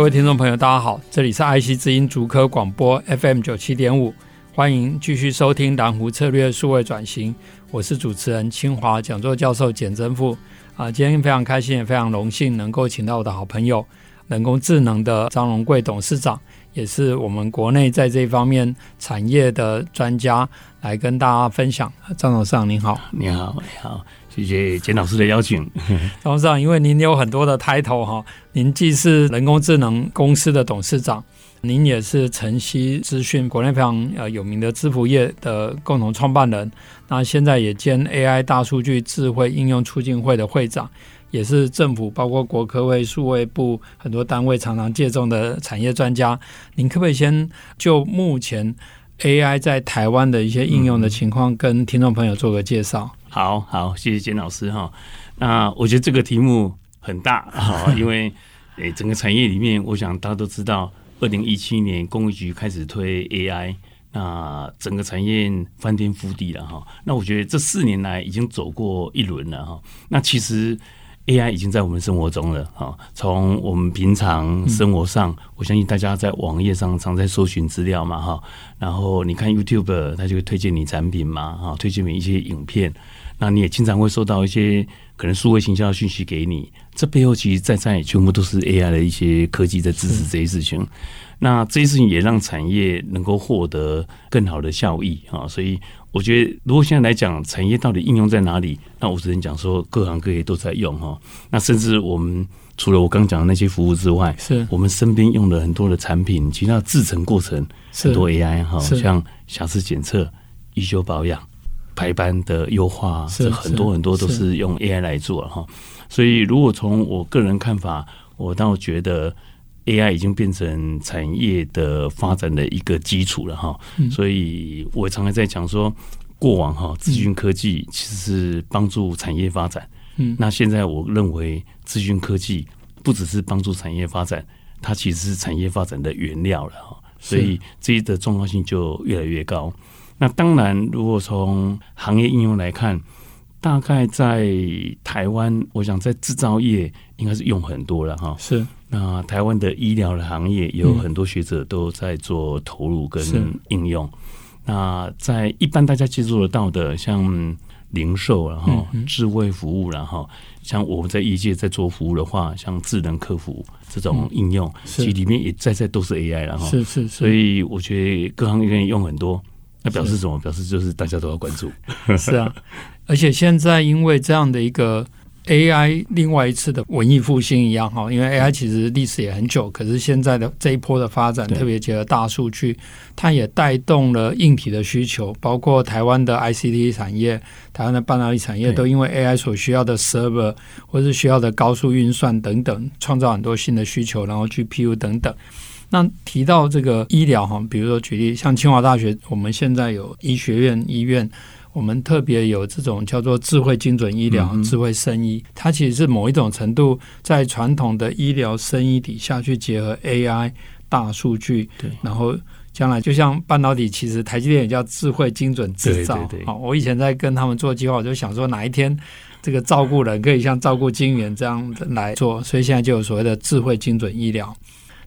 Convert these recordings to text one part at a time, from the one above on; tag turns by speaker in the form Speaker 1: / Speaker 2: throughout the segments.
Speaker 1: 各位听众朋友，大家好，这里是爱惜之音竹科广播 FM 九七点五，欢迎继续收听蓝湖策略数位转型，我是主持人清华讲座教授简真富啊，今天非常开心，也非常荣幸能够请到我的好朋友，人工智能的张荣贵董事长，也是我们国内在这方面产业的专家，来跟大家分享。张董事长您好，
Speaker 2: 你好，你好。谢谢简老师的邀请，
Speaker 1: 董事长，因为您有很多的 title 哈，您既是人工智能公司的董事长，您也是晨曦资讯国内非常呃有名的支付业的共同创办人，那现在也兼 AI 大数据智慧应用促进会的会长，也是政府包括国科会、数位部很多单位常常借重的产业专家，您可不可以先就目前 AI 在台湾的一些应用的情况，跟听众朋友做个介绍？
Speaker 2: 好好，谢谢简老师哈。那我觉得这个题目很大 哈，因为诶，整个产业里面，我想大家都知道，二零一七年工业局开始推 AI，那整个产业翻天覆地了哈。那我觉得这四年来已经走过一轮了哈。那其实 AI 已经在我们生活中了哈。从我们平常生活上，我相信大家在网页上常在搜寻资料嘛哈。然后你看 YouTube，它就会推荐你产品嘛哈，推荐你一些影片。那你也经常会收到一些可能数位行销的讯息给你，这背后其实在在全部都是 AI 的一些科技在支持这些事情。那这些事情也让产业能够获得更好的效益啊。所以我觉得，如果现在来讲，产业到底应用在哪里？那我只能讲说，各行各业都在用哈。那甚至我们除了我刚讲的那些服务之外，是我们身边用的很多的产品，其他的制成过程很多 AI 哈，像瑕疵检测、维修保养。排班的优化，这很多很多都是用 AI 来做哈。所以，如果从我个人看法，我倒觉得 AI 已经变成产业的发展的一个基础了哈。所以我常常在讲说，过往哈资讯科技其实是帮助产业发展。嗯，那现在我认为资讯科技不只是帮助产业发展，它其实是产业发展的原料了哈。所以，这一的重要性就越来越高。那当然，如果从行业应用来看，大概在台湾，我想在制造业应该是用很多了哈。是。那台湾的医疗的行业也有很多学者都在做投入跟应用。那在一般大家接触得到的，像零售然后智慧服务然后像我们在业界在做服务的话，像智能客服这种应用，其实里面也在在都是 AI 然后是是。所以我觉得各行各业用很多。那表示什么？表示就是大家都要关注。
Speaker 1: 是啊，而且现在因为这样的一个 AI，另外一次的文艺复兴一样哈，因为 AI 其实历史也很久，可是现在的这一波的发展，特别结合大数据，它也带动了硬体的需求，包括台湾的 ICT 产业、台湾的半导体产业，都因为 AI 所需要的 server 或是需要的高速运算等等，创造很多新的需求，然后 GPU 等等。那提到这个医疗哈，比如说举例，像清华大学，我们现在有医学院医院，我们特别有这种叫做智慧精准医疗、嗯、智慧生医，它其实是某一种程度在传统的医疗生医底下去结合 AI 大数据，对，然后将来就像半导体，其实台积电也叫智慧精准制造。好，我以前在跟他们做计划，我就想说哪一天这个照顾人可以像照顾晶圆这样来做，所以现在就有所谓的智慧精准医疗。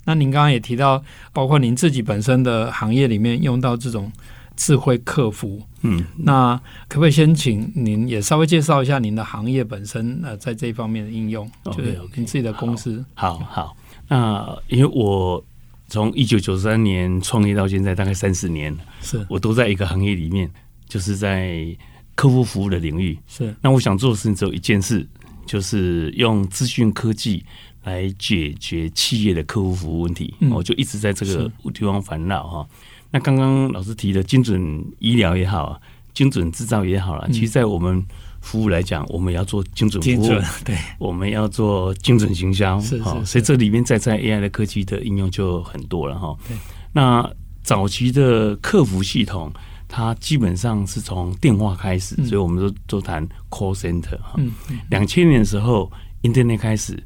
Speaker 1: 那您刚刚也提到，包括您自己本身的行业里面用到这种智慧客服，嗯，那可不可以先请您也稍微介绍一下您的行业本身呃，在这一方面的应用，就是您自己的公司。
Speaker 2: 好好，好，那因为我从一九九三年创业到现在大概三十年，是我都在一个行业里面，就是在客户服务的领域。是，那我想做的事情只有一件事，就是用资讯科技。来解决企业的客户服务问题，我、嗯、就一直在这个地方烦恼哈。那刚刚老师提的精准医疗也好，精准制造也好了，其实，在我们服务来讲，我们要做精准服
Speaker 1: 务，对，
Speaker 2: 我们要做精准行销，
Speaker 1: 是是是，
Speaker 2: 所以这里面再在 AI 的科技的应用就很多了哈。那早期的客服系统，它基本上是从电话开始，嗯、所以我们都都谈 call center 哈。两千年的时候，Internet 开始，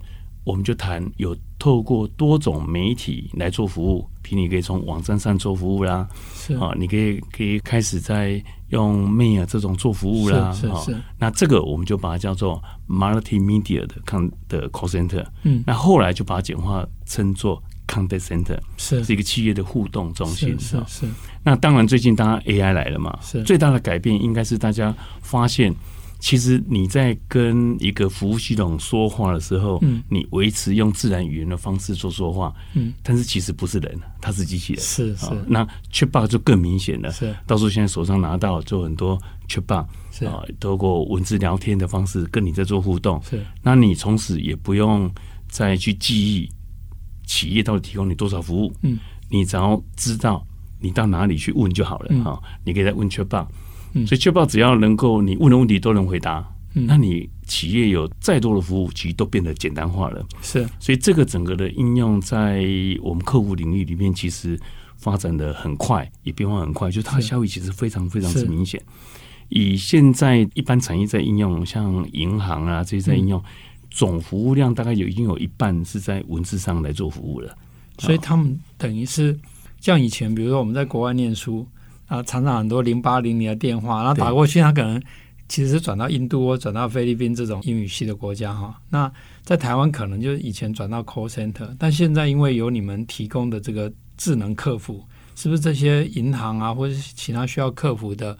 Speaker 2: 我们就谈有透过多种媒体来做服务，譬如你可以从网站上做服务啦，是啊，你可以可以开始在用 Mail 这种做服务啦，是是，是。那这个我们就把它叫做 Multimedia 的 con 的 call center，嗯，那后来就把它简化称作。Contact Center 是是一个企业的互动中心，是是，是。那当然，最近当然 AI 来了嘛，是最大的改变应该是大家发现，其实你在跟一个服务系统说话的时候，嗯，你维持用自然语言的方式做说话，嗯，但是其实不是人，它是机器人，是是。那 Chatbot 就更明显了，是。到时候现在手上拿到就很多 Chatbot，是啊，透过文字聊天的方式跟你在做互动，是。那你从此也不用再去记忆。企业到底提供你多少服务？嗯，你只要知道你到哪里去问就好了哈、嗯。你可以再问 Chatbot，所以 Chatbot 只要能够你问的问题都能回答，嗯，那你企业有再多的服务，其实都变得简单化了。是，所以这个整个的应用在我们客户领域里面，其实发展的很快，也变化很快，就它的效益其实非常非常之明显。以现在一般产业在应用，像银行啊这些在应用。嗯总服务量大概有已经有一半是在文字上来做服务了，
Speaker 1: 所以他们等于是像以前，比如说我们在国外念书啊，常常很多零八零零的电话，然后打过去，他可能其实是转到印度或转到菲律宾这种英语系的国家哈。那在台湾可能就是以前转到 call center，但现在因为有你们提供的这个智能客服，是不是这些银行啊或者其他需要客服的，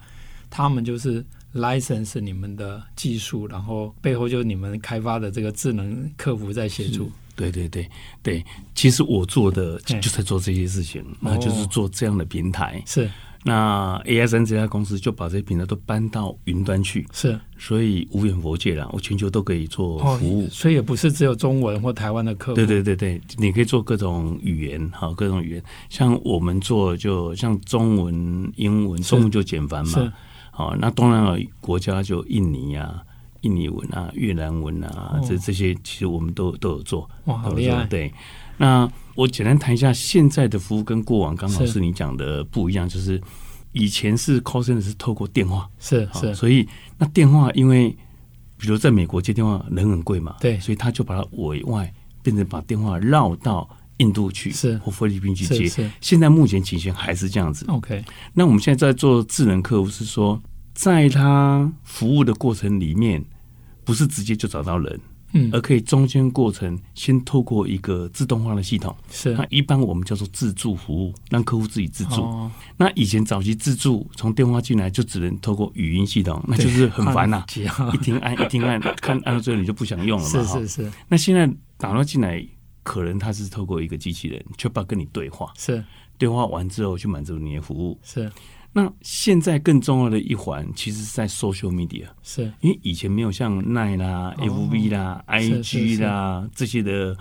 Speaker 1: 他们就是？license 你们的技术，然后背后就是你们开发的这个智能客服在协助。
Speaker 2: 对对对对，其实我做的就在做这些事情，那就是做这样的平台。是，那 AISN 这家公司就把这些平台都搬到云端去。是，所以无远弗届了，我全球都可以做服务。哦，
Speaker 1: 所以也不是只有中文或台湾的客户。
Speaker 2: 对对对对，你可以做各种语言，好，各种语言。像我们做，就像中文、英文，中文就简繁嘛。好，那东南亚国家就印尼啊、印尼文啊、越南文啊，哦、这这些其实我们都都有做。哇，好厉害！对，那我简单谈一下现在的服务跟过往刚好是你讲的不一样，是就是以前是 call center 是透过电话，是是，所以那电话因为比如在美国接电话人很贵嘛，对，所以他就把它委外变成把电话绕到印度去，是或菲律宾去接。现在目前情形还是这样子。OK，那我们现在在做智能客服是说。在他服务的过程里面，不是直接就找到人，嗯，而可以中间过程先透过一个自动化的系统，是。那一般我们叫做自助服务，让客户自己自助。哦、那以前早期自助从电话进来就只能透过语音系统，那就是很烦呐、啊，一听按 一听按，看按到最后你就不想用了嘛。是是是。那现在打到进来，可能他是透过一个机器人，确保跟你对话，是。对话完之后去满足你的服务，是。那现在更重要的一环，其实是在 social media，是。因为以前没有像 Line 啦、哦、FB 啦、IG 啦这些的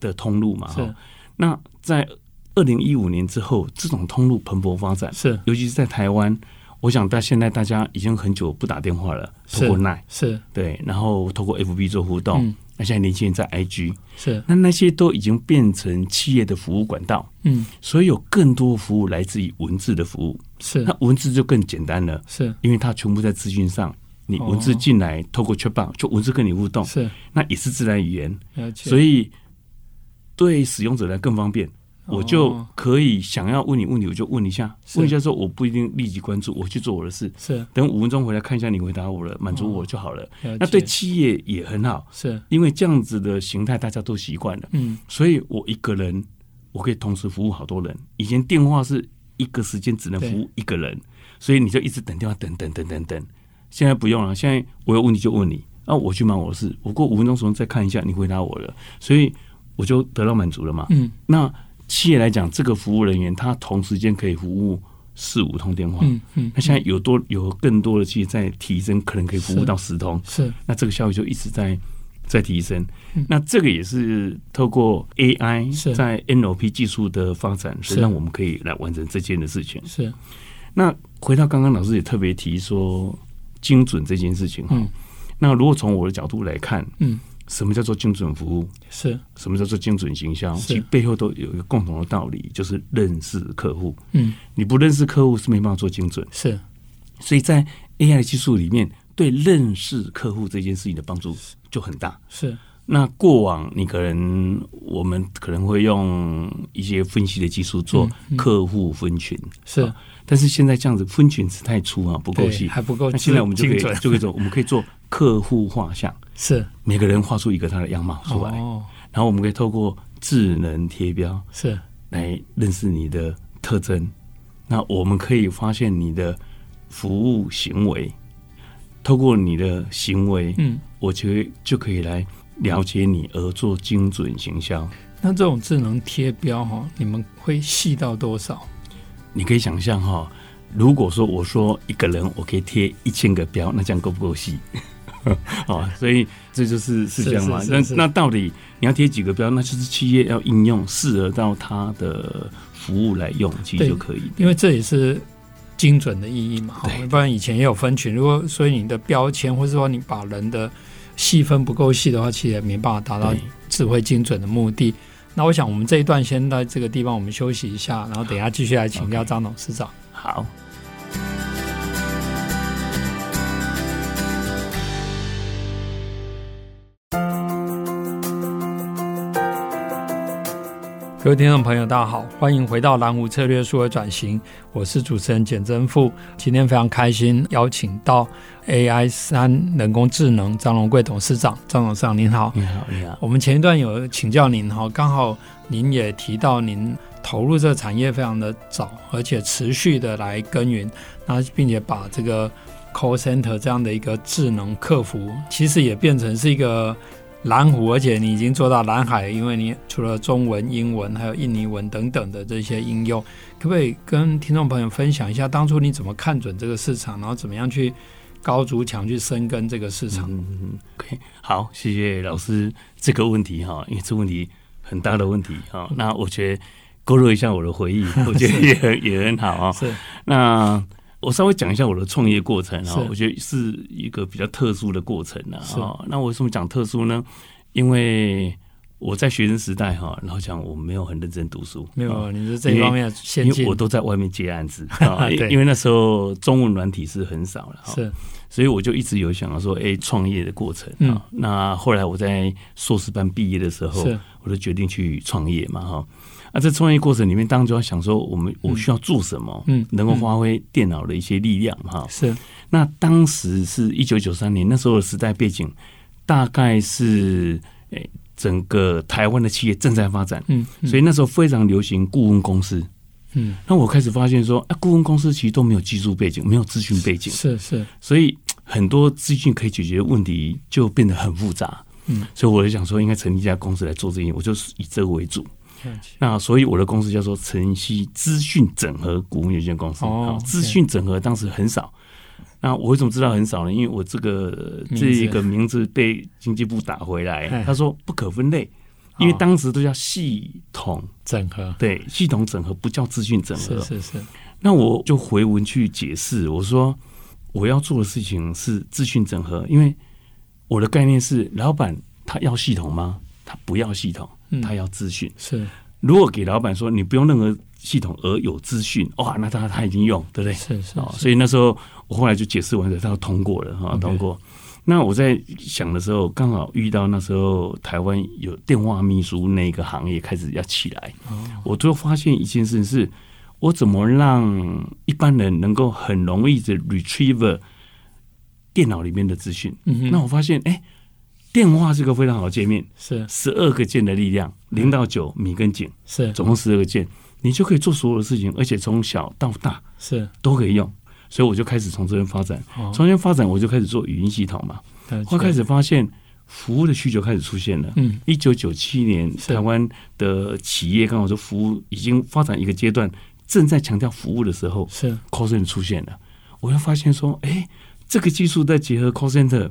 Speaker 2: 的通路嘛。是。那在二零一五年之后，这种通路蓬勃发展，是。尤其是在台湾，我想到现在大家已经很久不打电话了，透过 Line 是。对，然后透过 FB 做互动。嗯。那现在年轻人在 IG 是，那那些都已经变成企业的服务管道，嗯，所以有更多服务来自于文字的服务，是，那文字就更简单了，是，因为它全部在资讯上，你文字进来，透过 Chatbot 就文字跟你互动，是，那也是自然语言，所以对使用者来更方便。我就可以想要问你问题，我就问一下，问一下之后我不一定立即关注，我去做我的事。是，等五分钟回来看一下你回答我了，满足我就好了。哦、那对企业也很好，是因为这样子的形态大家都习惯了。嗯，所以我一个人我可以同时服务好多人。以前电话是一个时间只能服务一个人，所以你就一直等电话，等等等等等。现在不用了，现在我有问题就问你，啊，我去忙我的事，我过五分钟时候再看一下你回答我了，所以我就得到满足了嘛。嗯，那。企业来讲，这个服务人员他同时间可以服务四五通电话。嗯嗯。那现在有多有更多的企业在提升，可能可以服务到十通。是。那这个效率就一直在在提升。那这个也是透过 AI 在 NLP 技术的发展，是让我们可以来完成这件的事情。是。那回到刚刚老师也特别提说精准这件事情哈。那如果从我的角度来看，
Speaker 1: 嗯，
Speaker 2: 什么叫做精准服务？
Speaker 1: 是
Speaker 2: 什么叫做精准行销？
Speaker 1: 是
Speaker 2: 其背后都有一个共同的道理，就是认识客户。
Speaker 1: 嗯，
Speaker 2: 你不认识客户是没办法做精准。
Speaker 1: 是
Speaker 2: 所以在 AI 技术里面，对认识客户这件事情的帮助就很大。
Speaker 1: 是。
Speaker 2: 那过往你可能我们可能会用一些分析的技术做客户分群，
Speaker 1: 是。
Speaker 2: 啊，但是现在这样子分群是太粗啊，不够细，
Speaker 1: 对还不够
Speaker 2: 那现在我们就可以
Speaker 1: 精准。
Speaker 2: 就可以做，我们可以做客户画像，
Speaker 1: 是。
Speaker 2: 每个人画出一个他的样貌出来，
Speaker 1: 哦，
Speaker 2: 然后我们可以透过智能贴标
Speaker 1: 是。
Speaker 2: 来认识你的特征，那我们可以发现你的服务行为，透过你的行为，
Speaker 1: 嗯，
Speaker 2: 我觉得就可以来了解你而做精准行销。
Speaker 1: 那这种智能贴标哈，你们会细到多少？
Speaker 2: 你可以想象哈，如果说我说一个人我可以贴一千个标，那这样够不够细？啊，所以这就是是这样嘛。那那到底你要贴几个标？那就是企业要应用适合到它的服务来用，其实就可以。
Speaker 1: 因为这也是精准的意义嘛。哈，不然以前也有分群，如果所以你的标签，或是说你把人的细分不够细的话，其实也没办法达到智慧精准的目的。那我想我们这一段先在这个地方我们休息一下，然后等一下继续来请教张董事长。
Speaker 2: 好。
Speaker 1: 各位听众朋友，大家好，欢迎回到蓝湖策略数位转型，我是主持人简真富。今天非常开心邀请到 AI 三人工智能张荣贵董事长，张董事长您好，
Speaker 2: 你好，你好。
Speaker 1: 我们前一段有请教您哈，刚好您也提到您投入这个产业非常的早，而且持续的来耕耘，那并且把这个 call center 这样的一个智能客服，其实也变成是一个。蓝湖，而且你已经做到蓝海，因为你除了中文、英文，还有印尼文等等的这些应用，可不可以跟听众朋友分享一下，当初你怎么看准这个市场，然后怎么样去高筑墙去深耕这个市场？
Speaker 2: 嗯，OK，好，谢谢老师这个问题哈，因为这个问题很大的问题哈，那我觉得勾勒一下我的回忆，我觉得也很也很好啊。
Speaker 1: 是，
Speaker 2: 那。我稍微讲一下我的创业过程啊，我觉得是一个比较特殊的过程啊。那为什么讲特殊呢？因为我在学生时代哈，然后讲我没有很认真读书，
Speaker 1: 没有，你是这一方面先进，
Speaker 2: 因为我都在外面接案子 啊。因为那时候中文软体是很少了，
Speaker 1: 是，
Speaker 2: 所以我就一直有想到说，哎，创业的过程啊。那后来我在硕士班毕业的时候，我就决定去创业嘛，哈。那在创业过程里面，当然就要想说，我们我需要做什么，嗯，能够发挥电脑的一些力量，哈、嗯。是。那当时是一九九三年，那时候的时代背景，大概是诶，整个台湾的企业正在发展，嗯，嗯，所以那时候非常流行顾问公司，嗯。那我开始发现说，啊，顾问公司其实都没有技术背景，没有资讯背景，
Speaker 1: 是是。
Speaker 2: 所以很多资讯可以解决的问题就变得很复杂，嗯。所以我就想说，应该成立一家公司来做这些，我就是以这个为主。那所以我的公司叫做晨曦资讯整合股份有限公司。哦，资讯整合当时很少。那我为什么知道很少呢？因为我这个这一个名字被经济部打回来，他说不可分类，因为当时都叫系统整合。对，系统整合不叫资讯整合。
Speaker 1: 是是是。
Speaker 2: 那我就回文去解释，我说我要做的事情是资讯整合，因为我的概念是，老板他要系统吗？他不要系统。他要资讯、嗯、是，如果给老板说你不用任何系统而有资讯，哇，那他他已经用，对不对？是是，是、哦。所以那时候我后来就解释完了，他要通过了哈.通过。那我在想的时候，刚好遇到那时候台湾有电话秘书那个行业开始要起来，哦、我就发现一件事是，我怎么让一般人能够很容易的 retrieve 电脑里面的资讯？嗯、那我发现，哎、欸。电话是个非常好的界面，是十二个键的力量，零到九米跟井，是总共十二个键，你就可以做所有的事情，而且从小到大是。都可以用，所以我就开始从这边发展，从这边发展我就开始做语音系统嘛，我开始发现服务的需求开始出现了，嗯，一九九七年台湾的企业刚好说服务已经发展一个阶段，正在强调服务的时候，是。call center 出现了，我就发现说，哎，这个技术再结合 call center。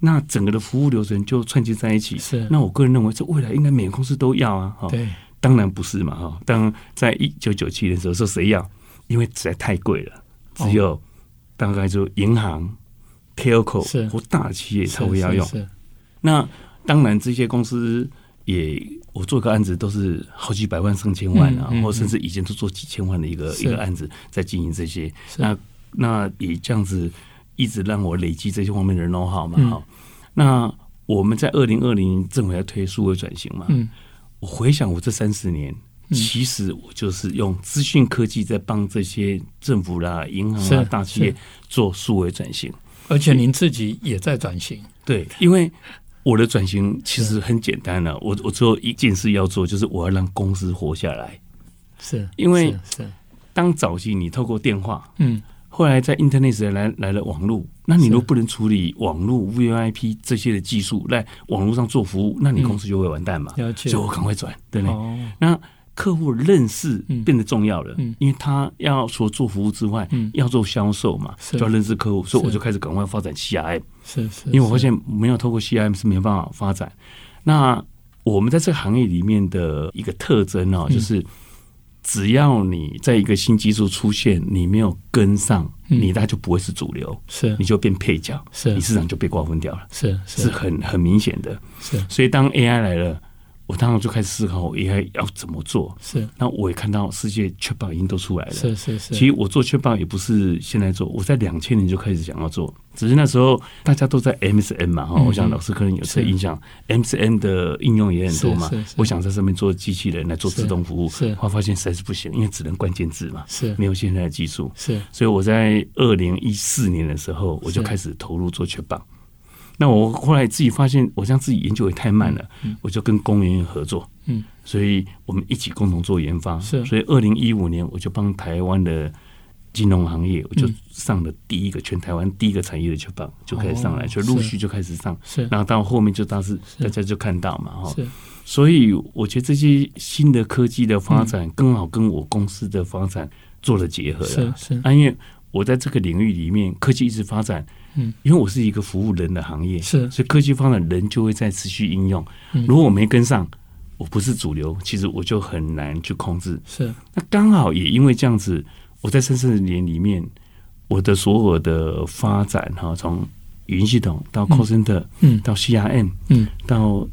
Speaker 2: 那整个的服务流程就串接在一起。是，那我个人认为，这未来应该每个公司都要啊。对，当然不是嘛。哈，当在一九九七年的时候，说谁要？因为实在太贵了，只有大概就银行、telco 或大企业才会要用。那当然，这些公司也我做个案子都是好几百万、上千万啊，或甚至以前都做几千万的一个一个案子在经营这些。那那也这样子一直让我累积这些方面的 know how 嘛。哈，那我们在二零二零政府要推数位转型嘛。我回想我这三十年。其实我就是用资讯科技在帮这些政府啦、银行啦、大企业做数位转型，
Speaker 1: 而且您自己也在转型。
Speaker 2: 对，因为我的转型其实很简单了，我我只有一件事要做，就是我要让公司活下来。
Speaker 1: 是，
Speaker 2: 因为是当早期你透过电话，嗯，后来在 Internet 时代来来了网络，那你如果不能处理网络 VoIP 这些的技术，在网络上做服务，那你公司就会完蛋嘛。所以我赶快转，对不对？那客户认识变得重要了，嗯，因为他要除了做服务之外，嗯，要做销售嘛，就要认识客户，所以我就开始赶快发展 CRM，是是，因为我发现没有透过 CRM 是没办法发展。那我们在这个行业里面的一个特征哦，就是只要你在一个新技术出现，你没有跟上，你那就不会是主流，是你就变配角，是你市场就被瓜分掉了，是是很很明显的，是。所以当 AI 来了。我当时就开始思考，我应该要怎么做。是，那我也看到世界 Chatbot 已经都出来了。是是是。其实我做 Chatbot 也不是现在做，我在两千年就开始想要做，只是那时候大家都在 MSN 嘛，哈、嗯，我想老师可能有这个印象，MSN 的应用也很多嘛。我想在上面做机器人来做自动服务，是，后来发现实在是不行，因为只能关键字嘛，是，没有现在的技术，是。所以我在二零一四年的时候，我就开始投入做 Chatbot。那我后来自己发现，我这样自己研究也太慢了，嗯、我就跟工研院合作，嗯，所以我们一起共同做研发。是，所以二零一五年我就帮台湾的金融行业，我就上了第一个、嗯、全台湾第一个产业的 Chatbot 就开始上来，就陆续就开始上。是，然后到后面就当时大家就看到嘛，哈。是，所以我觉得这些新的科技的发展，刚好跟我公司的发展做了结合了。是是，啊，因为我在这个领域里面，科技一直发展。嗯，因为我是一个服务人的行业，是，所以科技发展人就会在持续应用。如果我没跟上，我不是主流，其实我就很难去控制。是，那刚好也因为这样子，我在三四年里面，我的所有的发展哈，从语音系统到 call center，嗯，到 CRM，嗯，到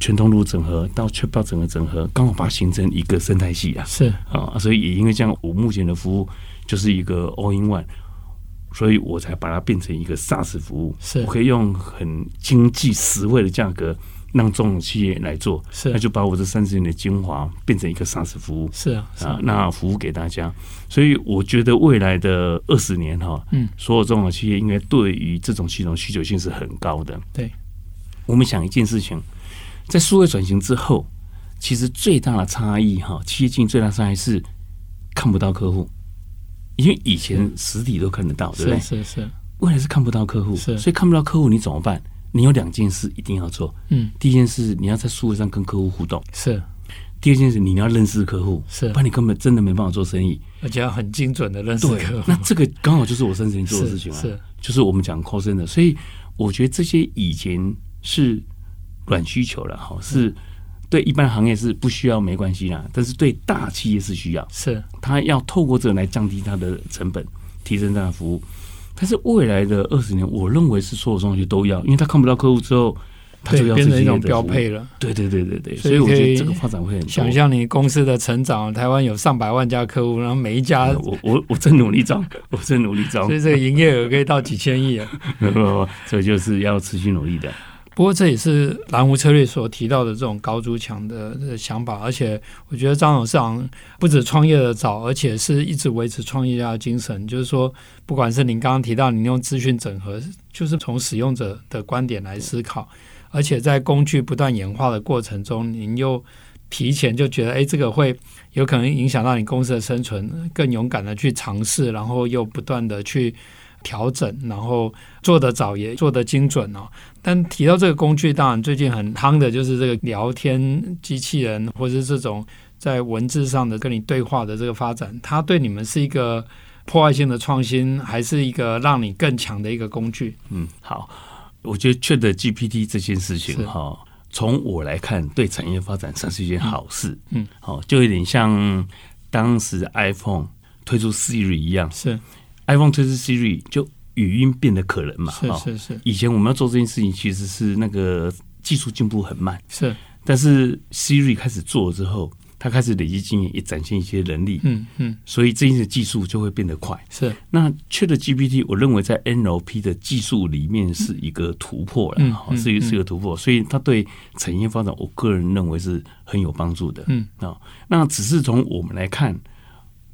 Speaker 2: 全通路整合，到 Chatbot 整个整合，刚好把它形成一个生态系啊。是啊，所以也因为这样，我目前的服务就是一个 all in one。所以我才把它变成一个 SaaS 服务，是我可以用很经济实惠的价格让中小企业来做，是那就把我这三十年的精华变成一个 SaaS 服务，是啊，那服务给大家。所以我觉得未来的二十年哈，嗯，所有中小企业应该对于这种系统需求性是很高的。对，我们想一件事情，在数位转型之后，其实最大的差异哈，企业经营最大的差异是看不到客户。因为以前实体都看得到，对不对？是是是。未来是看不到客户，是。所以看不到客户，你怎么办？你有两件事一定要做。嗯。第一件事，你要在数位上跟客户互动。是。第二件事，你要认识客户。是。不然你根本真的没办法做生意。
Speaker 1: 而且要很精准的认识客户。
Speaker 2: 那这个刚好就是我生前做的事情啊。是。就是我们讲 call center，所以我觉得这些以前是软需求了哈，是。对一般行业是不需要没关系啦，但是对大企业是需要，是他要透过这个来降低他的成本，提升他的服务。但是未来的二十年，我认为是所有东西都要，因为他看不到客户之后，他就要
Speaker 1: 变成一种标配了。
Speaker 2: 对对对对对，所以我觉得这个发展会很
Speaker 1: 想象你公司的成长，台湾有上百万家客户，然后每一家，
Speaker 2: 我我我正努力招，我正努力招，
Speaker 1: 所以这个营业额可以到几千亿啊！
Speaker 2: 所以就是要持续努力的。
Speaker 1: 不过这也是蓝湖策略所提到的这种高筑墙的想法，而且我觉得张董事长不止创业的早，而且是一直维持创业家的精神。就是说，不管是您刚刚提到，您用资讯整合，就是从使用者的观点来思考，而且在工具不断演化的过程中，您又提前就觉得，哎，这个会有可能影响到你公司的生存，更勇敢的去尝试，然后又不断的去。调整，然后做得早也做得精准哦。但提到这个工具，当然最近很夯的就是这个聊天机器人，或者是这种在文字上的跟你对话的这个发展，它对你们是一个破坏性的创新，还是一个让你更强的一个工具？
Speaker 2: 嗯，好，我觉得 ChatGPT 这件事情哈，从我来看，对产业发展算是一件好事。嗯，好，就有点像当时 iPhone 推出 Siri 一样。是。iPhone 推出 Siri，就语音变得可能嘛？
Speaker 1: 是是是。
Speaker 2: 以前我们要做这件事情，其实是那个技术进步很慢。
Speaker 1: 是。
Speaker 2: 但是 Siri 开始做了之后，它开始累积经验，也展现一些能力。
Speaker 1: 嗯嗯。所
Speaker 2: 以这些技术就会变得快。
Speaker 1: 是。
Speaker 2: 那 ChatGPT，我认为在 NLP 的技术里面是一个突破了，哈、嗯，是一个是一个突破。所以它对产业发展，我个人认为是很有帮助的。
Speaker 1: 嗯
Speaker 2: 啊，那只是从我们来看，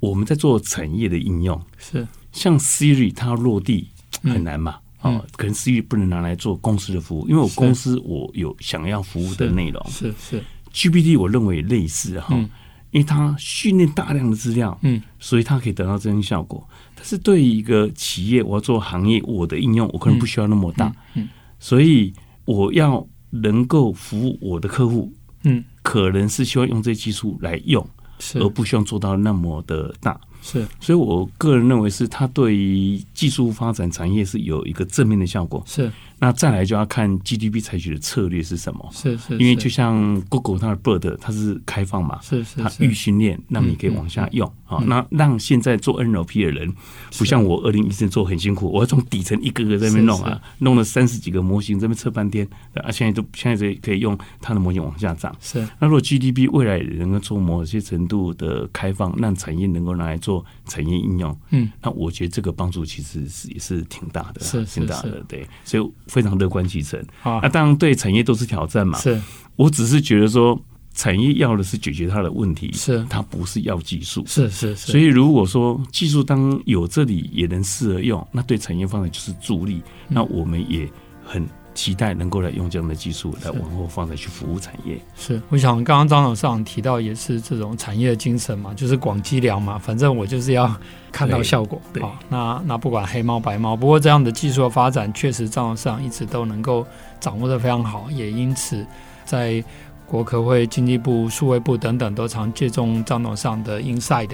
Speaker 2: 我们在做产业的应用
Speaker 1: 是
Speaker 2: 像 Siri，它落地很难嘛。啊、嗯，可能 Siri 不能拿来做公司的服务，因为我公司我有想要服务的内容。
Speaker 1: 是是，是。
Speaker 2: GPT，我认为也类似哈、嗯，因为它训练大量的资料，
Speaker 1: 嗯，
Speaker 2: 所以它可以得到这样效果。但是对于一个企业，我要做行业，我的应用我可能不需要那么大，
Speaker 1: 嗯，嗯，
Speaker 2: 所以我要能够服务我的客户，
Speaker 1: 嗯，
Speaker 2: 可能是希望用这些技术来用，
Speaker 1: 是。
Speaker 2: 而不希望做到那么的大。
Speaker 1: 是，
Speaker 2: 所以我个人认为是它对于技术发展产业是有一个正面的效果。
Speaker 1: 是，
Speaker 2: 那再来就要看 GDP 采取的策略是什么。
Speaker 1: 是是，
Speaker 2: 因为就像 Google 它的 Bird 它是开放嘛，
Speaker 1: 是是，
Speaker 2: 它预训练，让你可以往下用啊。那让现在做 NLP 的人，不像我二零一四年做很辛苦，我要从底层一个个在那边弄啊，弄了三十几个模型，这边测半天啊，现在都现在可以用它的模型往下涨。
Speaker 1: 是，
Speaker 2: 那如果 GDP 未来能够做某些程度的开放，让产业能够拿来做产业应用，
Speaker 1: 嗯，
Speaker 2: 那我觉得这个帮助其实是也是挺大的，
Speaker 1: 是
Speaker 2: 挺大的，对，所以非常乐观其成。
Speaker 1: 啊，
Speaker 2: 那当然对产业都是挑战嘛。
Speaker 1: 是，
Speaker 2: 我只是觉得说，产业要的是解决它的问题，
Speaker 1: 是
Speaker 2: 它不是要技术，
Speaker 1: 是是是。
Speaker 2: 所以如果说技术当有这里也能适合用，那对产业方面就是助力。嗯、那我们也很。期待能够来用这样的技术来往后放在去服务产业。
Speaker 1: 是，我想刚刚张董事长提到也是这种产业的精神嘛，就是广积粮嘛，反正我就是要看到效果。
Speaker 2: 对，
Speaker 1: 好，那那不管黑猫白猫，不过这样的技术的发展确实张董事长一直都能够掌握的非常好，也因此在国科会、经济部、数位部等等都常借重张董上的 insight。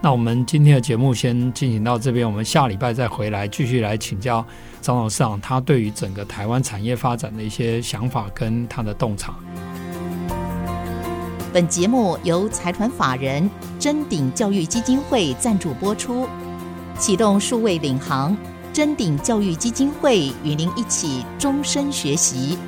Speaker 1: 那我们今天的节目先进行到这边，我们下礼拜再回来继续来请教张董上，他对于整个台湾产业发展的一些想法跟他的洞察。
Speaker 3: 本节目由财团法人臻鼎教育基金会赞助播出，启动数位领航，臻鼎教育基金会与您一起终身学习。